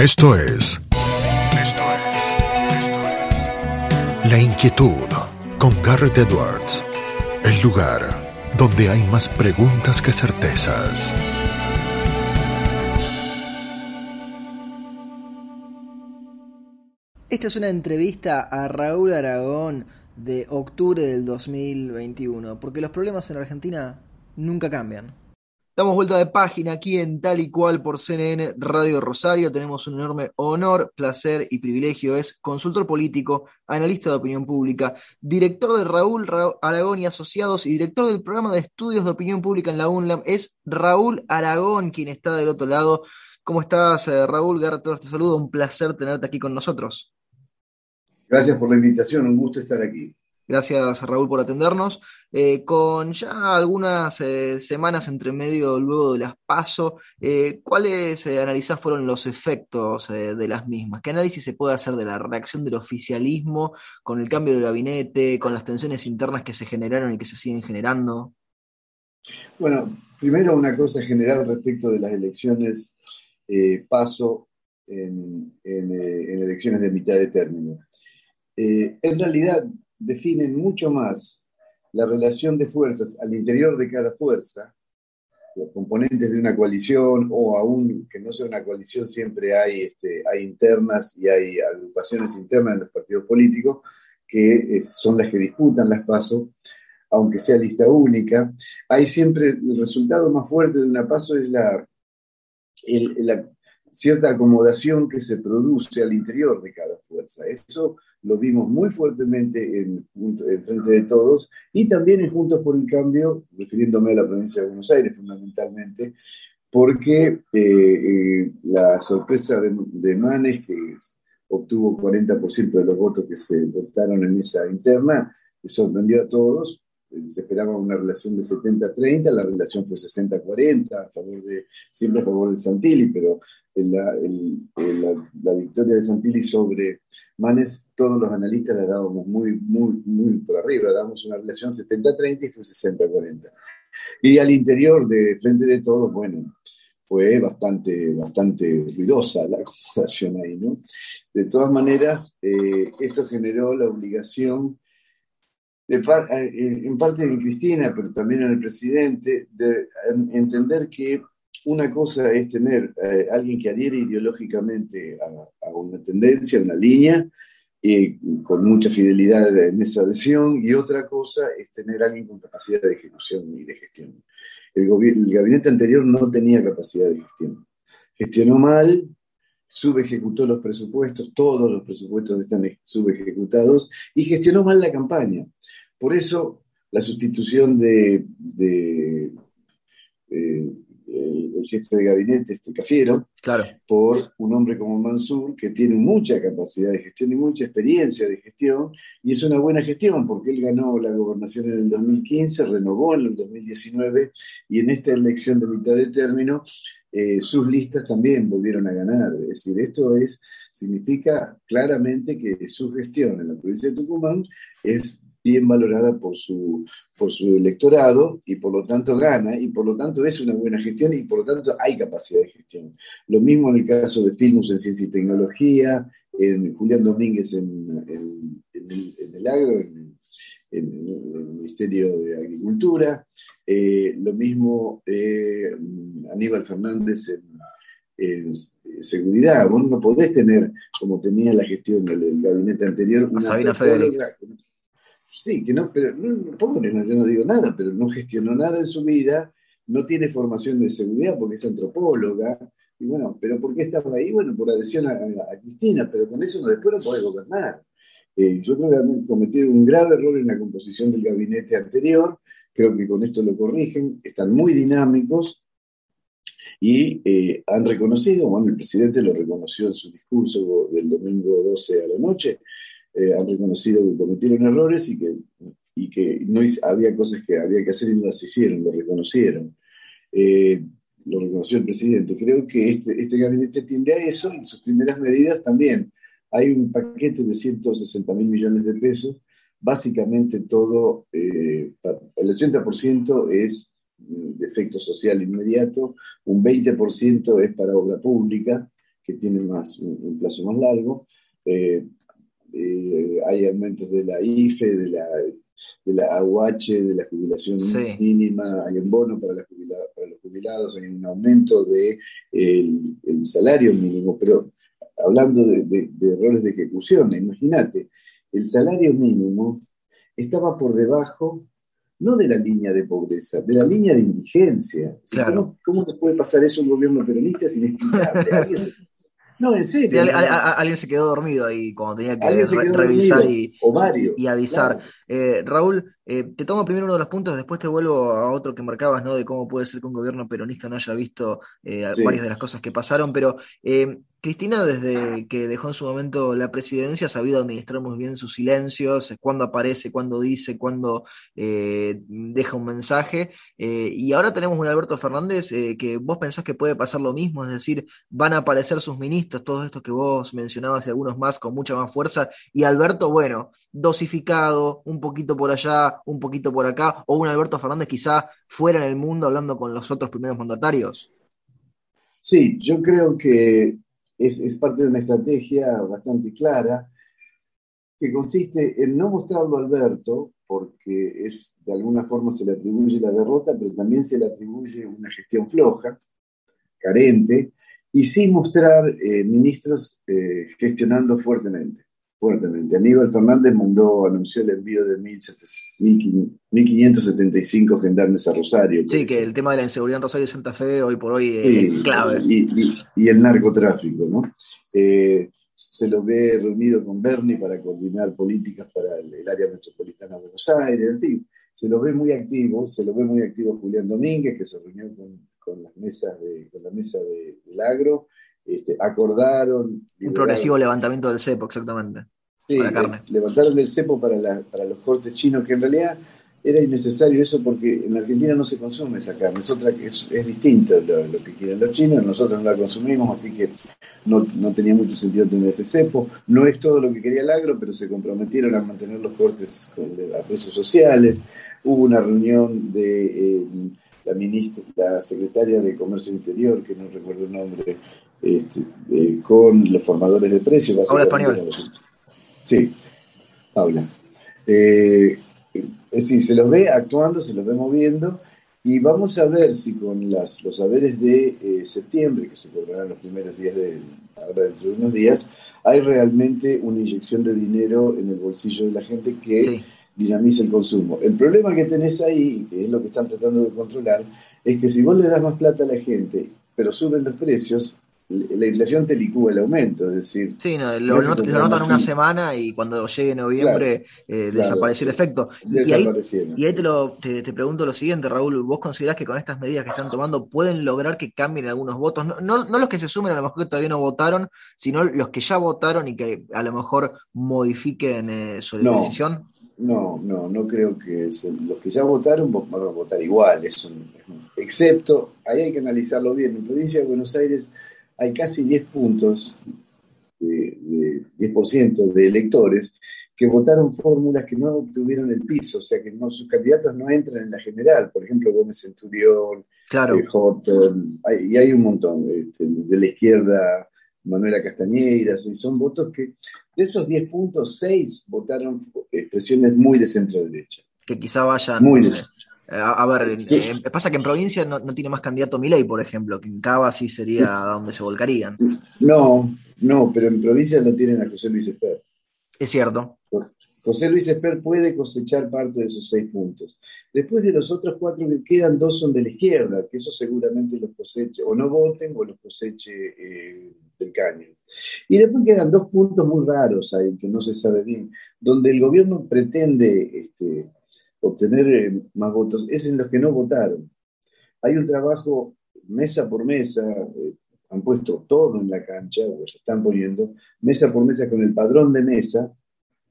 Esto es. Esto es. Esto es. La inquietud con Garrett Edwards. El lugar donde hay más preguntas que certezas. Esta es una entrevista a Raúl Aragón de octubre del 2021, porque los problemas en Argentina nunca cambian. Damos vuelta de página aquí en Tal y Cual por CNN Radio Rosario. Tenemos un enorme honor, placer y privilegio. Es consultor político, analista de opinión pública, director de Raúl Aragón y Asociados y director del programa de estudios de opinión pública en la UNLAM. Es Raúl Aragón quien está del otro lado. ¿Cómo estás, eh, Raúl? Garra, te saludo. Un placer tenerte aquí con nosotros. Gracias por la invitación, un gusto estar aquí. Gracias Raúl por atendernos. Eh, con ya algunas eh, semanas entre medio luego de las PASO, eh, ¿cuáles analizás fueron los efectos de las mismas? ¿Qué análisis se puede hacer de la reacción del oficialismo con el cambio de gabinete, con las tensiones internas que se generaron y que se siguen generando? Bueno, primero una cosa general respecto de las elecciones PASO en elecciones de mitad de término. En realidad definen mucho más la relación de fuerzas al interior de cada fuerza, los componentes de una coalición o aún que no sea una coalición, siempre hay, este, hay internas y hay agrupaciones internas en los partidos políticos que eh, son las que disputan las pasos, aunque sea lista única. Hay siempre el resultado más fuerte de una paso es la, la cierta acomodación que se produce al interior de cada fuerza. Eso lo vimos muy fuertemente en, Frente de Todos y también en Juntos por el Cambio, refiriéndome a la provincia de Buenos Aires fundamentalmente, porque eh, eh, la sorpresa de, Manes, que obtuvo 40% de los votos que se votaron en esa interna, sorprendió a todos, se esperaba una relación de 70-30, la relación fue 60-40, a favor de, siempre a favor de Santilli, pero la, la, victoria de Santilli sobre Manes, todos los analistas la dábamos muy, muy, muy por arriba, dábamos una relación 70-30 y fue 60-40. Y al interior de Frente de Todos, bueno, fue bastante, bastante ruidosa la acomodación ahí, ¿no? De todas maneras, eh, esto generó la obligación en parte en Cristina, pero también en el presidente, de entender que una cosa es tener eh, alguien que adhiere ideológicamente a, una tendencia, a una línea, y con mucha fidelidad en esa adhesión, y otra cosa es tener alguien con capacidad de ejecución y de gestión. El, el gabinete anterior no tenía capacidad de gestión. Gestionó mal, subejecutó los presupuestos, todos los presupuestos están subejecutados, y gestionó mal la campaña. Por eso la sustitución de, eh, el jefe de gabinete, este Cafiero, claro. por un hombre como Mansur, que tiene mucha capacidad de gestión y mucha experiencia de gestión, y es una buena gestión, porque él ganó la gobernación en el 2015, renovó en el 2019, y en esta elección de mitad de término, eh, sus listas también volvieron a ganar. Es decir, esto es, significa claramente que su gestión en la provincia de Tucumán es bien valorada por su, por su electorado y por lo tanto gana y por lo tanto es una buena gestión y por lo tanto hay capacidad de gestión. Lo mismo en el caso de Filmus en Ciencia y Tecnología, en Julián Domínguez en, el, agro, en, el Ministerio de Agricultura, eh, lo mismo mm, Aníbal Fernández en, seguridad. Vos no podés tener, como tenía la gestión del, gabinete anterior, una Sabina sí, que no, pero no, pobre, yo no digo nada, pero no gestionó nada en su vida, no tiene formación de seguridad porque es antropóloga, y bueno, pero ¿por qué estaba ahí? Bueno, por adhesión a, Cristina, pero con eso no, después no puede gobernar. Eh, yo creo que cometieron un grave error en la composición del gabinete anterior, creo que con esto lo corrigen, están muy dinámicos y eh, han reconocido, bueno, el presidente lo reconoció en su discurso del domingo 12 a la noche, eh, han reconocido que cometieron errores y que, y que no había cosas que había que hacer y no las hicieron, lo reconocieron. Eh, lo reconoció el presidente. Creo que este, este gabinete tiende a eso y en sus primeras medidas también. Hay un paquete de 160 mil millones de pesos. Básicamente todo, eh, el 80% es de efecto social inmediato, un 20% es para obra pública, que tienen más, un, plazo más largo. Eh, eh, hay aumentos de la IFE, de la, de la AUH, de la jubilación mínima, hay un bono para, para, los jubilados, hay un aumento del de el salario mínimo, pero hablando de, de errores de ejecución, imagínate, el salario mínimo estaba por debajo no de la línea de pobreza, de la línea de indigencia. Claro. ¿Cómo, ¿Cómo, puede pasar eso un gobierno peronista sin explicarle? No, en serio. alguien se quedó dormido ahí cuando tenía que revisar y, y, avisar. Eh, Raúl, eh, te tomo primero uno de los puntos, después te vuelvo a otro que marcabas, ¿no? De cómo puede ser que un gobierno peronista no haya visto eh, varias de las cosas que pasaron, pero Cristina, desde que dejó en su momento la presidencia, ha sabido administrar muy bien sus silencios, cuándo aparece, cuándo dice, cuándo deja un mensaje. y ahora tenemos un Alberto Fernández que vos pensás que puede pasar lo mismo, es decir, van a aparecer sus ministros, todos estos que vos mencionabas y algunos más con mucha más fuerza, y Alberto, bueno, dosificado, un poquito por allá, un poquito por acá, o un Alberto Fernández quizá fuera en el mundo hablando con los otros primeros mandatarios? Sí, yo creo que es, parte de una estrategia bastante clara que consiste en no mostrarlo a Alberto, porque es de alguna forma se le atribuye la derrota, pero también se le atribuye una gestión floja, carente, y sin mostrar eh, ministros eh, gestionando fuertemente fuertemente. Aníbal Fernández mandó, anunció el envío de 1.575 gendarmes a Rosario. Sí, que el tema de la inseguridad en Rosario y Santa Fe hoy por hoy es clave. Y, el narcotráfico, ¿no? Eh, se lo ve reunido con Bernie para coordinar políticas para el, área metropolitana de Buenos Aires, en fin, se lo ve muy activo, se lo ve muy activo Julián Domínguez, que se reunió con, las mesas de, con la mesa de, del agro, este, acordaron. Un progresivo levantamiento del cepo, exactamente. Sí, levantaron el cepo para, los cortes chinos, que en realidad era innecesario eso porque en Argentina no se consume esa carne, es, otra, es, es distinto lo, que quieren los chinos, nosotros no la consumimos, así que no, tenía mucho sentido tener ese cepo. No es todo lo que quería el agro, pero se comprometieron a mantener los cortes a precios sociales. Hubo una reunión de eh, la ministra, la secretaria de Comercio Interior, que no recuerdo el nombre, este, eh, con los formadores de precios. Habla español. Sí, habla. Eh, es decir, se los ve actuando, se los ve moviendo y vamos a ver si con las, los saberes de eh, septiembre, que se cobrarán los primeros días de, ahora dentro de unos días, hay realmente una inyección de dinero en el bolsillo de la gente que dinamiza el consumo. El problema que tenés ahí, que es lo que están tratando de controlar, es que si vos le das más plata a la gente, pero suben los precios, la inflación te licúa el aumento, es decir... Sí, lo, notan una semana y cuando llegue noviembre eh, desapareció el efecto. Y ahí, y ahí te, lo, te, pregunto lo siguiente, Raúl, ¿vos considerás que con estas medidas que están tomando pueden lograr que cambien algunos votos? No, no, los que se sumen a lo mejor que todavía no votaron, sino los que ya votaron y que a lo mejor modifiquen eh, su decisión. No, no, no creo que los que ya votaron van a votar igual, excepto, ahí hay que analizarlo bien, en provincia de Buenos Aires hay casi 10 puntos, de, 10% de electores que votaron fórmulas que no obtuvieron el piso, o sea que no, sus candidatos no entran en la general, por ejemplo Gómez Centurión, claro. Eh, y hay un montón, este, de la izquierda Manuela Castañeira, y son votos que de esos 10 puntos, 6 votaron expresiones muy de centro derecha. Que quizá vayan muy de a, ver, eh, pasa que en provincia no, tiene más candidato Milei, por ejemplo, que en Cava sí sería donde se volcarían. No, no, pero en provincia no tienen a José Luis Esper. Es cierto. José Luis Esper puede cosechar parte de esos seis puntos. Después de los otros cuatro que quedan, dos son de la izquierda, que eso seguramente los coseche, o no voten o los coseche eh, del caño. Y después quedan dos puntos muy raros ahí, que no se sabe bien, donde el gobierno pretende este, obtener eh, más votos es en los que no votaron. Hay un trabajo mesa por mesa, eh, han puesto todo en la cancha, o se están poniendo, mesa por mesa con el padrón de mesa,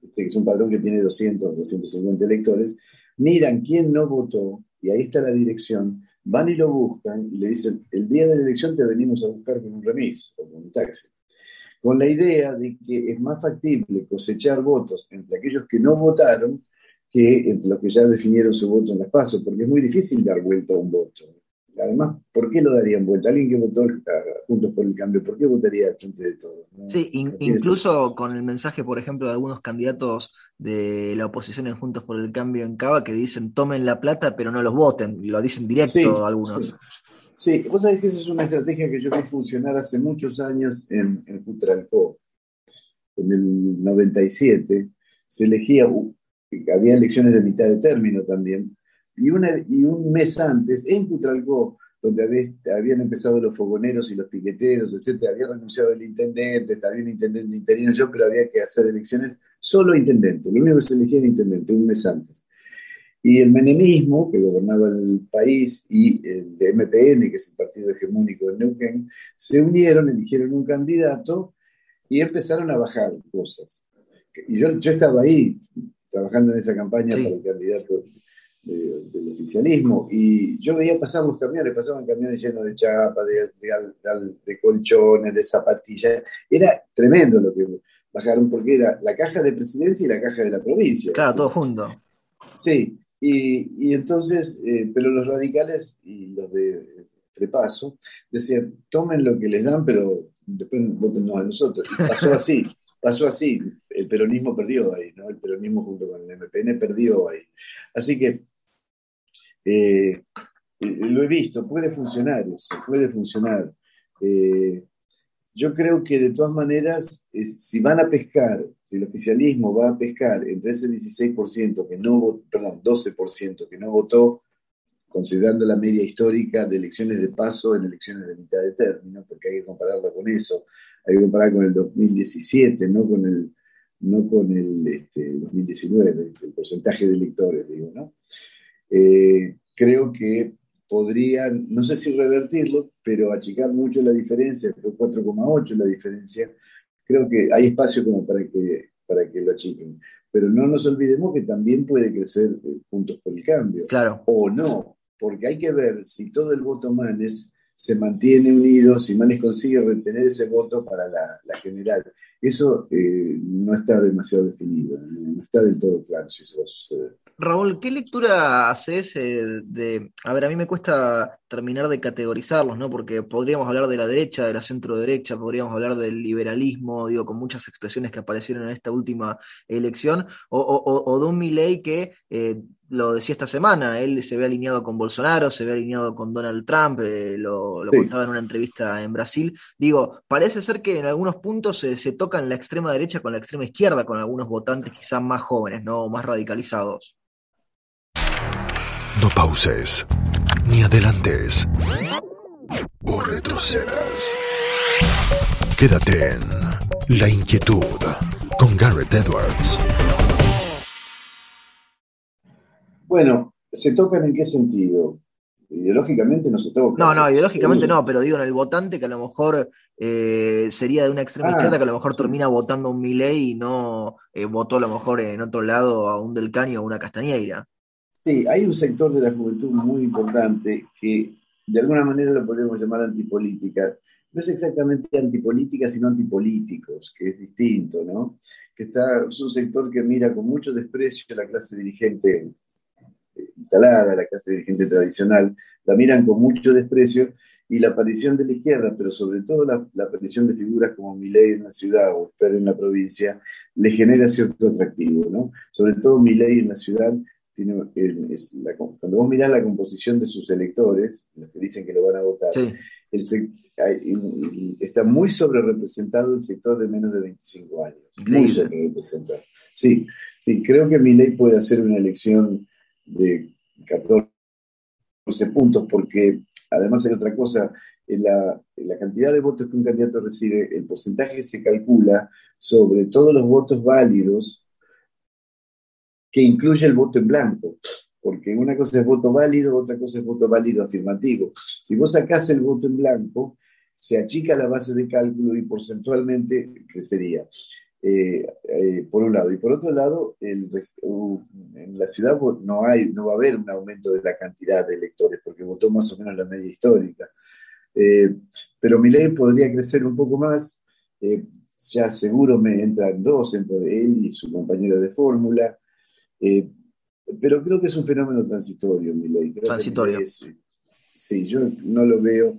este, que es un padrón que tiene 200, 250 electores, miran quién no votó, y ahí está la dirección, van y lo buscan y le dicen, el día de la elección te venimos a buscar con un remis o con un taxi. Con la idea de que es más factible cosechar votos entre aquellos que no votaron que entre los que ya definieron su voto en las pasos, porque es muy difícil dar vuelta a un voto. además, ¿por qué lo darían vuelta? Alguien que votó Juntos por el Cambio, ¿por qué votaría frente de todos? sí, incluso con el mensaje, por ejemplo, de algunos candidatos de la oposición en Juntos por el Cambio en Cava que dicen tomen la plata pero no los voten, lo dicen directo algunos. Sí. vos sabés que esa es una estrategia que yo vi funcionar hace muchos años en, en En el 97 se elegía, había elecciones de mitad de término también, y, y un mes antes, en Cutralcó, donde habían empezado los fogoneros y los piqueteros, etc., había renunciado el intendente, había un intendente interino yo, pero había que hacer elecciones solo intendente, lo único que se elegía era intendente, un mes antes. Y el menemismo, que gobernaba el país, y el MPN, que es el partido hegemónico de Neuquén, se unieron, eligieron un candidato y empezaron a bajar cosas. Y yo, yo estaba ahí, trabajando en esa campaña para el candidato del oficialismo. Y yo veía pasar los camiones, pasaban camiones llenos de chapa, de, de, colchones, de zapatillas. Era tremendo lo que bajaron, porque era la caja de presidencia y la caja de la provincia. Claro, todo junto. Sí, y, y entonces, eh, pero los radicales y los de Trepaso decían, tomen lo que les dan, pero después votennos a nosotros. Y pasó así pasó así, el peronismo perdió ahí, ¿no? El peronismo junto con el MPN perdió ahí. Así que eh, lo he visto, puede funcionar eso, puede funcionar. Eh, yo creo que de todas maneras, si van a pescar, si el oficialismo va a pescar entre ese 16% que no, perdón, 12% que no votó, considerando la media histórica de elecciones de paso en elecciones de mitad de término, porque hay que compararla con eso, hay que comparar con el 2017, no con el, no con el este, 2019, el porcentaje de electores, digo, ¿no? Eh, creo que podrían, no sé si revertirlo, pero achicar mucho la diferencia, creo 4,8 la diferencia, creo que hay espacio como para que, para que lo achiquen. Pero no nos olvidemos que también puede crecer eh, puntos por el cambio. Claro. O no, porque hay que ver si todo el voto Manes se mantiene unido, si Manes consigue retener ese voto para la, general. Eso eh, no está demasiado definido, no está del todo claro si eso va a suceder. Raúl, ¿qué lectura haces eh, de... A ver, a mí me cuesta terminar de categorizarlos, ¿no? Porque podríamos hablar de la derecha, de la centro derecha, podríamos hablar del liberalismo, digo, con muchas expresiones que aparecieron en esta última elección, o, de un Milley que eh, lo decía esta semana, él se ve alineado con Bolsonaro, se ve alineado con Donald Trump, eh, lo, contaba en una entrevista en Brasil. Digo, parece ser que en algunos puntos se, se tocan la extrema derecha con la extrema izquierda, con algunos votantes quizás más jóvenes, ¿no? Más radicalizados. No pauses, ni adelantes, o retrocedas. Quédate en La Inquietud con Garrett Edwards. Bueno, ¿se tocan en qué sentido? Ideológicamente no se tocan. No, no, ideológicamente no, pero digo en el votante que a lo mejor eh, sería de una extrema ah, izquierda que a lo mejor termina votando un Milei y no eh, votó a lo mejor en otro lado a un Del Caño o una Castañeira. Sí, hay un sector de la juventud muy importante que de alguna manera lo podemos llamar antipolítica. No es exactamente antipolítica, sino antipolíticos, que es distinto, ¿no? Que está, es un sector que mira con mucho desprecio a la clase dirigente instalada, la clase dirigente tradicional, la miran con mucho desprecio y la aparición de la izquierda, pero sobre todo la, aparición de figuras como Milei en la ciudad o Esper en la provincia, le genera cierto atractivo, ¿no? Sobre todo Milei en la ciudad, tiene, cuando vos mirás la composición de sus electores, los que dicen que lo van a votar, está muy sobre representado el sector de menos de 25 años. Muy sobre representado. Sí, sí, creo que Milei puede hacer una elección de 14 puntos, porque además hay otra cosa, en la, la, cantidad de votos que un candidato recibe, el porcentaje se calcula sobre todos los votos válidos que incluye el voto en blanco, porque una cosa es voto válido, otra cosa es voto válido afirmativo. Si vos sacás el voto en blanco, se achica la base de cálculo y porcentualmente crecería. Eh, eh, por un lado. Y por otro lado, en la ciudad no, hay, no va a haber un aumento de la cantidad de electores, porque votó más o menos la media histórica. Eh, pero mi ley podría crecer un poco más. ya seguro me entran dos, entre él y su compañero de fórmula. Pero creo que es un fenómeno transitorio, mi ley. transitorio. sí, yo no lo veo.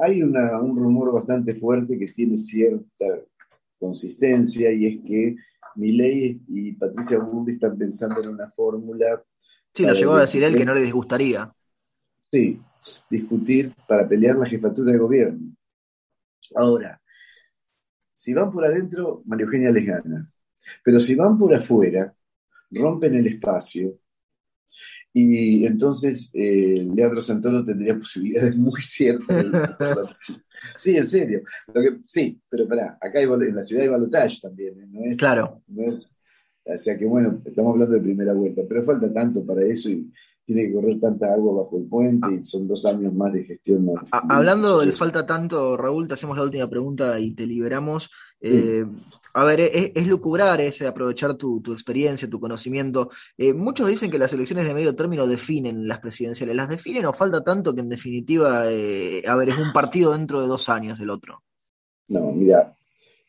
Hay una, un rumor bastante fuerte que tiene cierta consistencia y es que Milei y Patricia Bullrich están pensando en una fórmula. Sí, lo llegó a decir él que no le disgustaría. Sí, discutir para pelear la jefatura de gobierno. Ahora, si van por adentro, María Eugenia les gana. Pero si van por afuera, rompen el espacio y entonces eh, Leandro Santoro tendría posibilidades muy ciertas. sí, en serio. sí, pero pará, acá en la ciudad hay balotage también, ¿eh? ¿no es? Claro. o sea que bueno, estamos hablando de primera vuelta, pero falta tanto para eso y tiene que correr tanta agua bajo el puente y son dos años más de gestión. hablando del falta tanto, Raúl, te hacemos la última pregunta y te liberamos. Eh, a ver, es, es, lucubrar ese aprovechar tu, experiencia, tu conocimiento. Eh, muchos dicen que las elecciones de medio término definen las presidenciales. ¿Las definen o falta tanto que en definitiva, eh, a ver, es un partido dentro de dos años del otro? No, mira,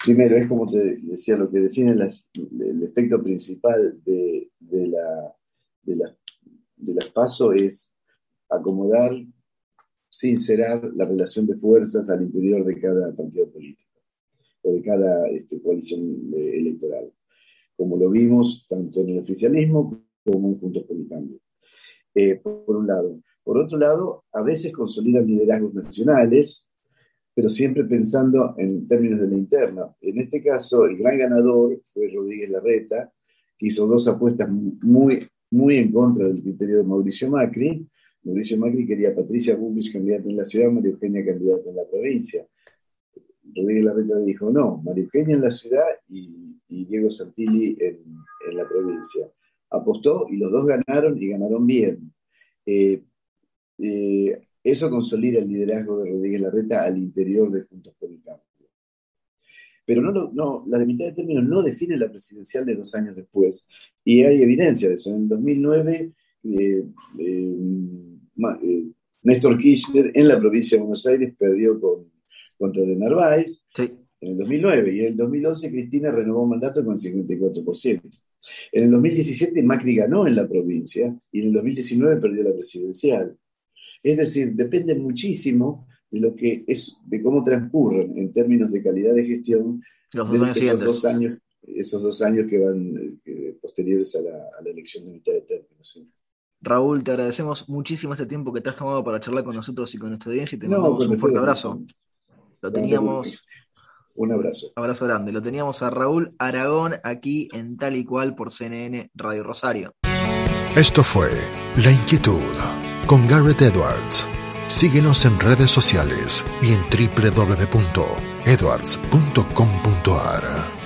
primero es como te decía, lo que define el efecto principal de, la, de, la, de las PASO es acomodar, sincerar la relación de fuerzas al interior de cada partido político o de cada este, coalición eh, electoral, como lo vimos tanto en el oficialismo como en Juntos por el Cambio. Eh, por un lado. Por otro lado, a veces consolidan liderazgos nacionales, pero siempre pensando en términos de la interna. En este caso, el gran ganador fue Rodríguez Larreta, que hizo dos apuestas muy, muy en contra del criterio de Mauricio Macri. Mauricio Macri quería a Patricia Bullrich candidata en la ciudad, María Eugenia candidata en la provincia. Rodríguez Larreta dijo no, María Eugenia en la ciudad y, Diego Santilli en, la provincia. Apostó y los dos ganaron y ganaron bien. Eh, eh, eso consolida el liderazgo de Rodríguez Larreta al interior de Juntos por el Cambio. Pero no, no, la de mitad de término no define la presidencial de dos años después. Y hay evidencia de eso. En 2009, eh, Néstor Kirchner en la provincia de Buenos Aires perdió con contra de Narváez en el 2009 y en el 2011 Cristina renovó mandato con el 54%. En el 2017 Macri ganó en la provincia y en el 2019 perdió la presidencial. Es decir, depende muchísimo de lo que es, de cómo transcurren en términos de calidad de gestión Los dos años esos, dos años, esos dos años que van eh, posteriores a la, elección de mitad de término. Raúl, te agradecemos muchísimo este tiempo que te has tomado para charlar con nosotros y con nuestra audiencia y te mandamos un fuerte abrazo. Lo teníamos. Un abrazo. Abrazo grande. Lo teníamos a Raúl Aragón aquí en tal y cual por CNN Radio Rosario. Esto fue La Inquietud con Garrett Edwards. Síguenos en redes sociales y en www.edwards.com.ar.